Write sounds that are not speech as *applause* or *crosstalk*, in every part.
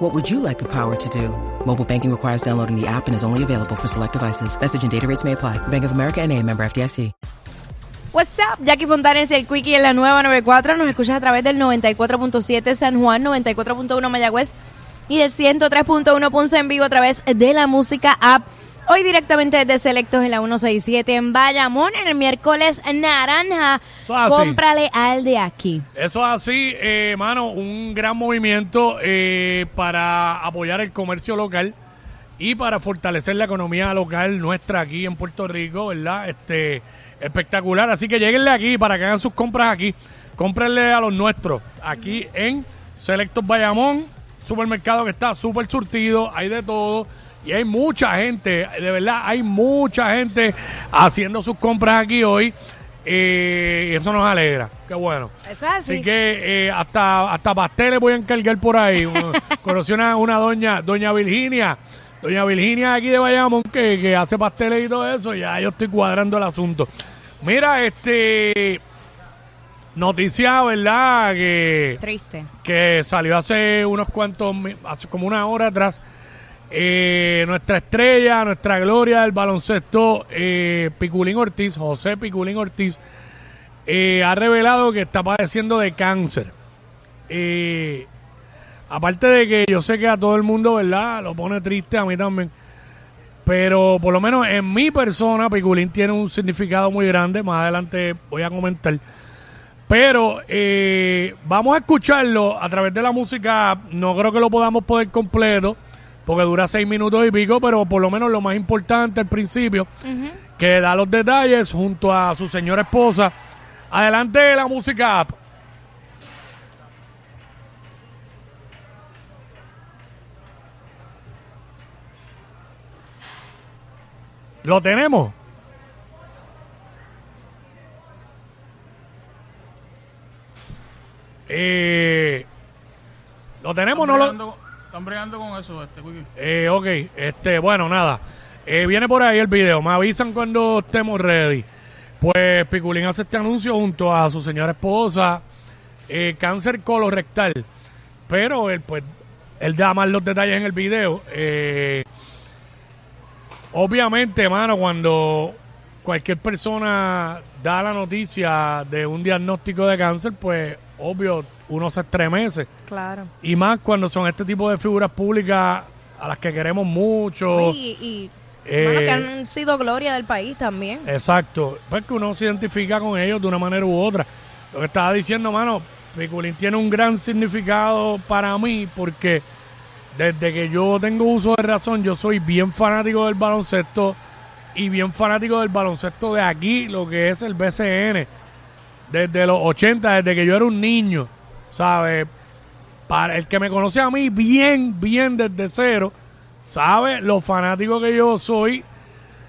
What would you like the power to do? Mobile banking requires downloading the app and is only available for select devices. Message and data rates may apply. Bank of America and a member FDIC. What's up? Jackie Fontanes, el Quickie en la nueva 94. Nos escuchas a través del 94.7 San Juan, 94.1 Mayagüez y del 103.1 Ponce en vivo a través de la música app. Hoy directamente desde Selectos en la 167 en Bayamón, en el miércoles naranja. Eso es así. Cómprale al de aquí. Eso es así, eh, mano, un gran movimiento eh, para apoyar el comercio local y para fortalecer la economía local nuestra aquí en Puerto Rico, ¿verdad? Este, espectacular. Así que lleguenle aquí para que hagan sus compras aquí. Cómprenle a los nuestros aquí en Selectos Bayamón, supermercado que está súper surtido, hay de todo. Y hay mucha gente, de verdad, hay mucha gente haciendo sus compras aquí hoy. eh, y eso nos alegra. Qué bueno. Eso es así. Así que eh, hasta, hasta pasteles voy a encargar por ahí. *laughs* Conocí una, una doña, doña Virginia, doña Virginia aquí de Bayamón que, que hace pasteles y todo eso. Ya yo estoy cuadrando el asunto. Mira, este noticia, ¿verdad? Que, Triste. que salió hace unos cuantos, hace como una hora atrás. Eh, nuestra estrella, nuestra gloria del baloncesto, eh, Piculín Ortiz, José Piculín Ortiz, eh, ha revelado que está padeciendo de cáncer. Eh, aparte de que yo sé que a todo el mundo, ¿verdad? Lo pone triste, a mí también. Pero por lo menos en mi persona, Piculín tiene un significado muy grande. Más adelante voy a comentar. Pero eh, vamos a escucharlo a través de la música. No creo que lo podamos poder completo, porque dura seis minutos y pico, pero por lo menos lo más importante al principio, que da los detalles junto a su señora esposa. Adelante la música. app. ¿Lo tenemos? Eh, ¿Lo tenemos o no lo...? Están bregando con eso, este Wiki. Eh, ok, este, bueno, nada. Eh, viene por ahí el video. Me avisan cuando estemos ready. Pues Piculín hace este anuncio junto a su señora esposa. eh, cáncer colorectal. Pero él, pues, él da más los detalles en el video. Eh, obviamente, mano, cuando cualquier persona da la noticia de un diagnóstico de cáncer, pues, obvio, uno se estremece. Claro. Y más cuando son este tipo de figuras públicas a las que queremos mucho. Y, y Eh, bueno, que han sido gloria del país también. Exacto. Pues que uno se identifica con ellos de una manera u otra. Lo que estaba diciendo, mano, Piculín tiene un gran significado para mí porque desde que yo tengo uso de razón, yo soy bien fanático del baloncesto y bien fanático del baloncesto de aquí, lo que es el BCN. Desde los 80, desde que yo era un niño, ¿sabes? Para el que me conoce a mí bien, bien desde cero, sabe lo fanático que yo soy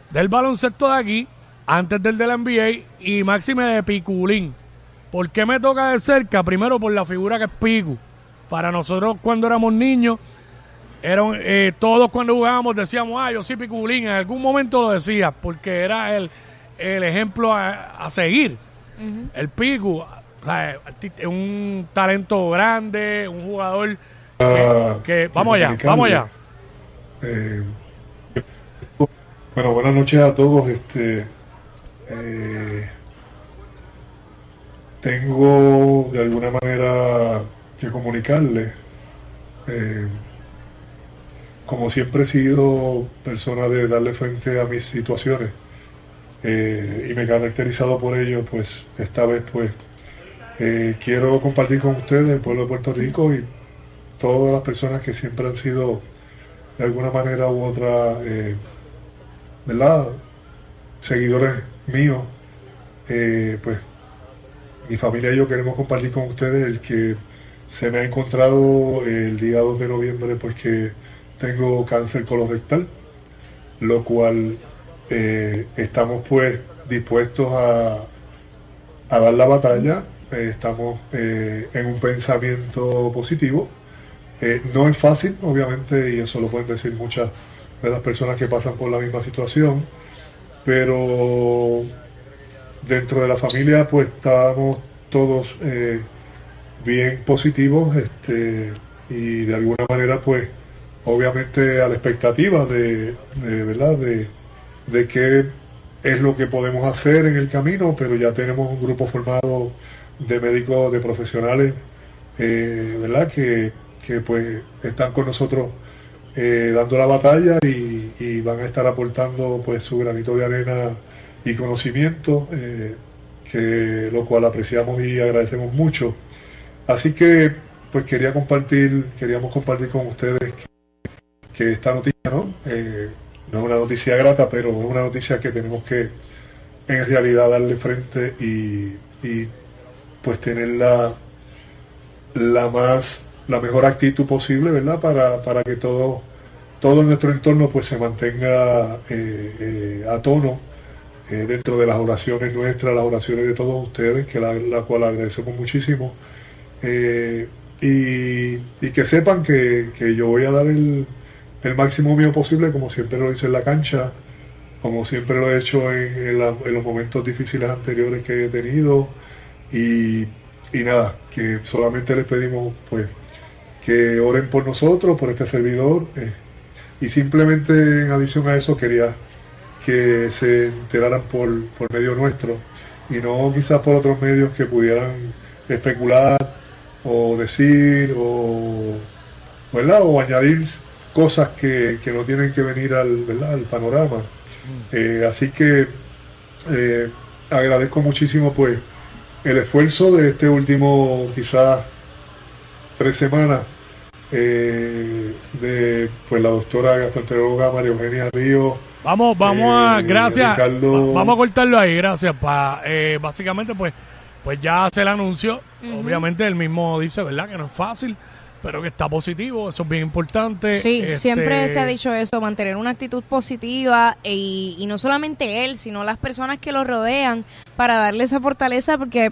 del baloncesto de aquí, antes del de la NBA y máxime de Piculín. ¿Por qué me toca de cerca? Primero por la figura que es Picu. Para nosotros cuando éramos niños, eran, eh, todos cuando jugábamos decíamos, ah, yo soy Piculín. En algún momento lo decía, porque era el, el ejemplo a, a seguir. El Picu, o sea, arti- un talento grande, un jugador Ah, que... Vamos allá, vamos allá. Eh, bueno, buenas noches a todos. Este, eh, tengo de alguna manera que comunicarle. eh, como siempre he sido persona de darle frente a mis situaciones eh, y me he caracterizado por ello, pues esta vez pues eh, quiero compartir con ustedes, el pueblo de Puerto Rico y todas las personas que siempre han sido de alguna manera u otra, eh, ¿verdad? Seguidores míos, eh, pues mi familia y yo queremos compartir con ustedes el que se me ha encontrado el día 2 de noviembre, pues que tengo cáncer colorectal, lo cual estamos pues dispuestos a, a dar la batalla, eh, estamos eh, en un pensamiento positivo. Eh, no es fácil, obviamente, y eso lo pueden decir muchas de las personas que pasan por la misma situación, pero dentro de la familia pues estábamos todos bien positivos este, y de alguna manera pues obviamente a la expectativa de, ¿verdad? De, de qué es lo que podemos hacer en el camino, pero ya tenemos un grupo formado de médicos, de profesionales, eh, ¿verdad? Que, pues están con nosotros eh, dando la batalla y, van a estar aportando pues su granito de arena y conocimiento, eh, que lo cual apreciamos y agradecemos mucho. Así que pues quería compartir, queríamos compartir con ustedes que, esta noticia, ¿no? no es una noticia grata, pero es una noticia que tenemos que en realidad darle frente y pues tener la, la más la mejor actitud posible verdad para, para que todo todo nuestro entorno pues se mantenga eh, eh, a tono eh, dentro de las oraciones nuestras las oraciones de todos ustedes que la, la cual agradecemos muchísimo. Y, y, que sepan que, que, yo voy a dar el, el, máximo mío posible como siempre lo hice en la cancha como siempre lo he hecho en, en los momentos difíciles anteriores que he tenido y, nada, que solamente les pedimos pues que oren por nosotros, por este servidor. Eh, y simplemente en adición a eso quería que se enteraran por, por medio nuestro y no quizás por otros medios que pudieran especular o decir o, ¿verdad? o añadir cosas que, no tienen que venir al, ¿verdad? al panorama. Mm. Eh, así que eh, agradezco muchísimo pues el esfuerzo de este último quizás tres semanas eh, de pues la doctora gastroenteróloga María Eugenia Río. Vamos, vamos a, eh, gracias, vamos a cortarlo ahí, gracias. Pa, eh, básicamente pues, pues ya se le anunció, obviamente el mismo dice, ¿verdad? Que no es fácil, pero que está positivo, eso es bien importante. Sí, este, siempre se ha dicho eso, mantener una actitud positiva y, y no solamente él, sino las personas que lo rodean para darle esa fortaleza porque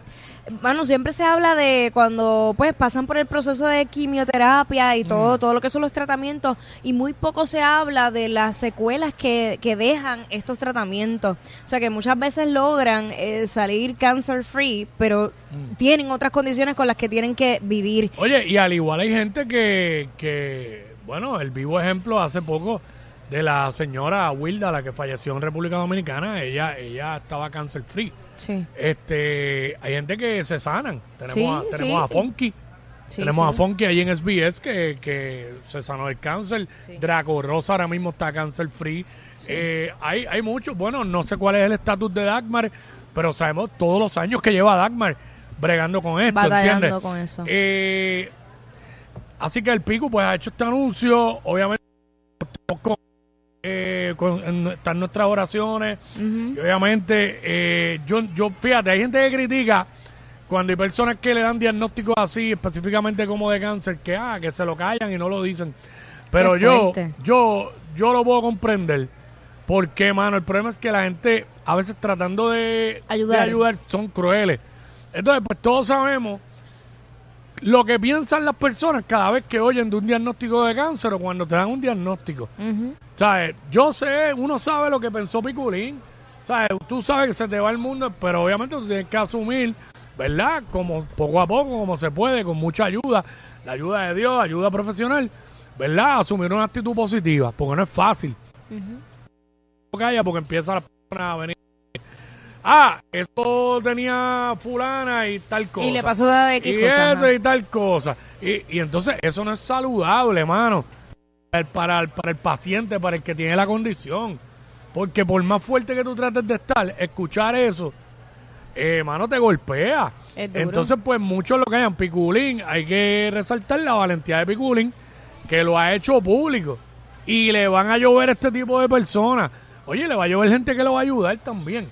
bueno, siempre se habla de cuando pues pasan por el proceso de quimioterapia y todo, mm. todo lo que son los tratamientos y muy poco se habla de las secuelas que, que dejan estos tratamientos. O sea que muchas veces logran eh, salir cancer free, pero mm. tienen otras condiciones con las que tienen que vivir. Oye, y al igual hay gente que, que bueno, el vivo ejemplo hace poco de la señora Wilda, la que falleció en República Dominicana, ella, ella estaba cancer free. Sí. Este, hay gente que se sanan. Tenemos, a, tenemos a Funky. tenemos a Funky ahí en SBS que, que se sanó del cáncer. Draco Rosa ahora mismo está cáncer free. Eh, hay, hay muchos. Bueno, no sé cuál es el estatus de Dagmar, pero sabemos todos los años que lleva Dagmar bregando con esto. Batallando con eso. Eh, así que el Pico pues ha hecho este anuncio. Obviamente con eh, están nuestras oraciones. y obviamente, eh, yo, yo, fíjate, hay gente que critica cuando hay personas que le dan diagnósticos así, específicamente como de cáncer, que ah, que se lo callan y no lo dicen. Pero yo, yo, yo lo puedo comprender. Porque, mano, el problema es que la gente, a veces tratando de ayudar, de ayudar son crueles. Entonces, pues todos sabemos lo que piensan las personas cada vez que oyen de un diagnóstico de cáncer o cuando te dan un diagnóstico. ¿Sabes? Yo sé, uno sabe lo que pensó Piculín. ¿Sabes? Tú sabes que se te va el mundo, pero obviamente tú tienes que asumir, ¿verdad? Como poco a poco, como se puede, con mucha ayuda, la ayuda de Dios, ayuda profesional, ¿verdad? Asumir una actitud positiva, porque no es fácil. Calla porque empieza la persona a venir ah, eso tenía fulana y tal cosa. Y le pasó de y eso y tal cosa. Y, y, entonces eso no es saludable, hermano. Para el, para el paciente, para el que tiene la condición. Porque por más fuerte que tú trates de estar, escuchar eso, hermano, te golpea. Entonces, pues muchos lo que hayan Piculín, hay que resaltar la valentía de Piculín, que lo ha hecho público. Y le van a llover este tipo de personas. Oye, le va a llover gente que lo va a ayudar también.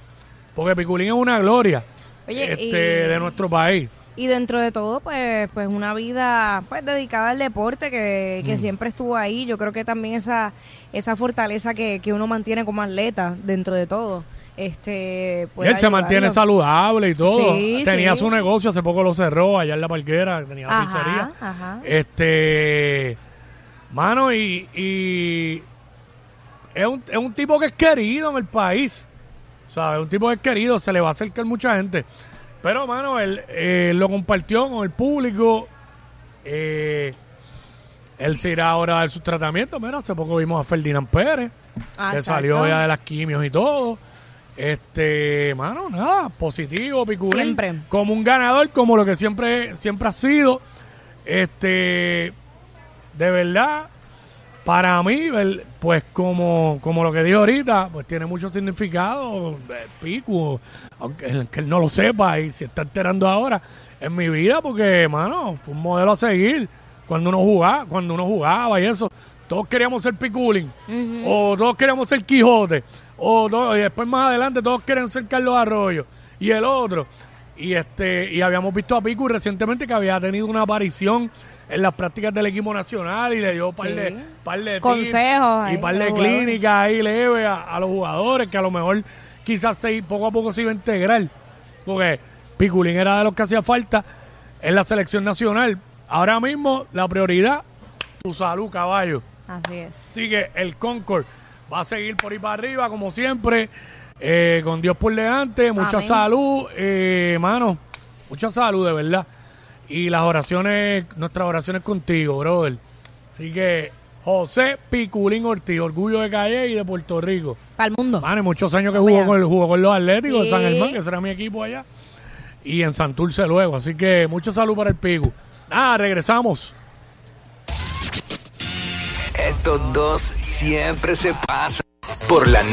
Porque Piculín es una gloria este, de nuestro país. Y dentro de todo, pues, pues una vida pues dedicada al deporte que, que mm. siempre estuvo ahí. Yo creo que también esa, esa fortaleza que, que uno mantiene como atleta dentro de todo. este Y él se mantiene saludable y todo. Sí, tenía sí. su negocio, hace poco lo cerró allá en la parquera, tenía la Ajá, pizzería. ajá. Este, mano, y, y es, un, es un tipo que es querido en el país. ¿Sabes? Un tipo que es querido, se le va a acercar mucha gente. Pero, mano, él eh, lo compartió con el público. Eh, él se irá ahora a dar sus tratamientos. Mira, hace poco vimos a Ferdinand Pérez, Ah, que exacto. salió ya de las quimios y todo. Este, mano, nada, positivo, Piculín. Siempre. Como un ganador, como lo que siempre, siempre ha sido. Este, de verdad, para mí, pues como, como lo que dijo ahorita, pues tiene mucho significado, eh, Pico, aunque él, no lo sepa y se está enterando ahora en mi vida, porque, mano, fue un modelo a seguir cuando uno jugaba, cuando uno jugaba y eso. Todos queríamos ser Piculín, o todos queríamos ser Quijote, o, todo- y después más adelante todos quieren ser Carlos Arroyo y el otro. Y este y habíamos visto a Picu recientemente que había tenido una aparición en las prácticas del equipo nacional y le dio un par de, par de Consejos y par a de clínicas ahí leve a, a los jugadores que a lo mejor quizás se, poco a poco se iba a integrar. Porque Piculín era de los que hacía falta en la selección nacional. Ahora mismo la prioridad, tu salud, caballo. Así es. Sigue el Concord. Va a seguir por ahí para arriba, como siempre. eh, con Dios por delante. Mucha Amén. salud, eh, mano. Mucha salud, de verdad. Y las oraciones, nuestras oraciones contigo, brother. Así que, José Piculín Ortiz, orgullo de Calle y de Puerto Rico. Para el mundo. Mano, y muchos años que jugó con, jugó con los Atléticos de. San Germán, que será mi equipo allá. Y en Santurce luego. Así que, mucha salud para el Picu. Nada, regresamos. Estos dos siempre se pasan por la